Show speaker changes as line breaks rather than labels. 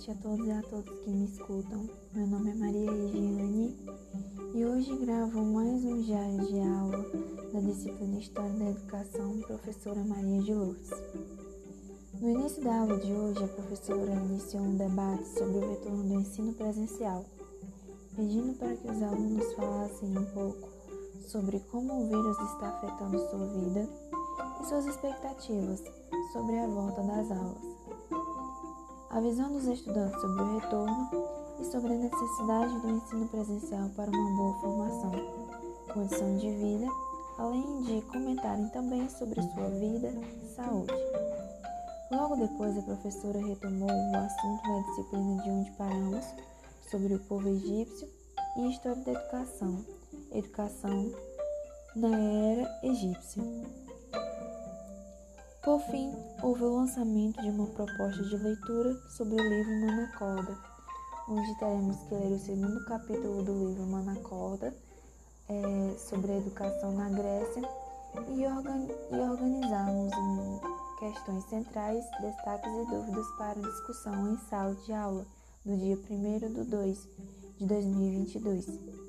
noite a todos e a todas que me escutam. Meu nome é Maria Regiane e hoje gravo mais um diário de aula da disciplina História da Educação, professora Maria de Lourdes. No início da aula de hoje, a professora iniciou um debate sobre o retorno do ensino presencial, pedindo para que os alunos falassem um pouco sobre como o vírus está afetando sua vida e suas expectativas sobre a volta das aulas a visão dos estudantes sobre o retorno e sobre a necessidade do ensino presencial para uma boa formação, condição de vida, além de comentarem também sobre sua vida e saúde. Logo depois, a professora retomou o assunto da disciplina de onde paramos, sobre o povo egípcio e história da educação, educação na era egípcia. Por fim, houve o lançamento de uma proposta de leitura sobre o livro Manacorda, onde teremos que ler o segundo capítulo do livro Manacorda, é, sobre a educação na Grécia, e, organ e organizarmos questões centrais, destaques e dúvidas para discussão em sala de aula, no dia 1 de 2 de 2022.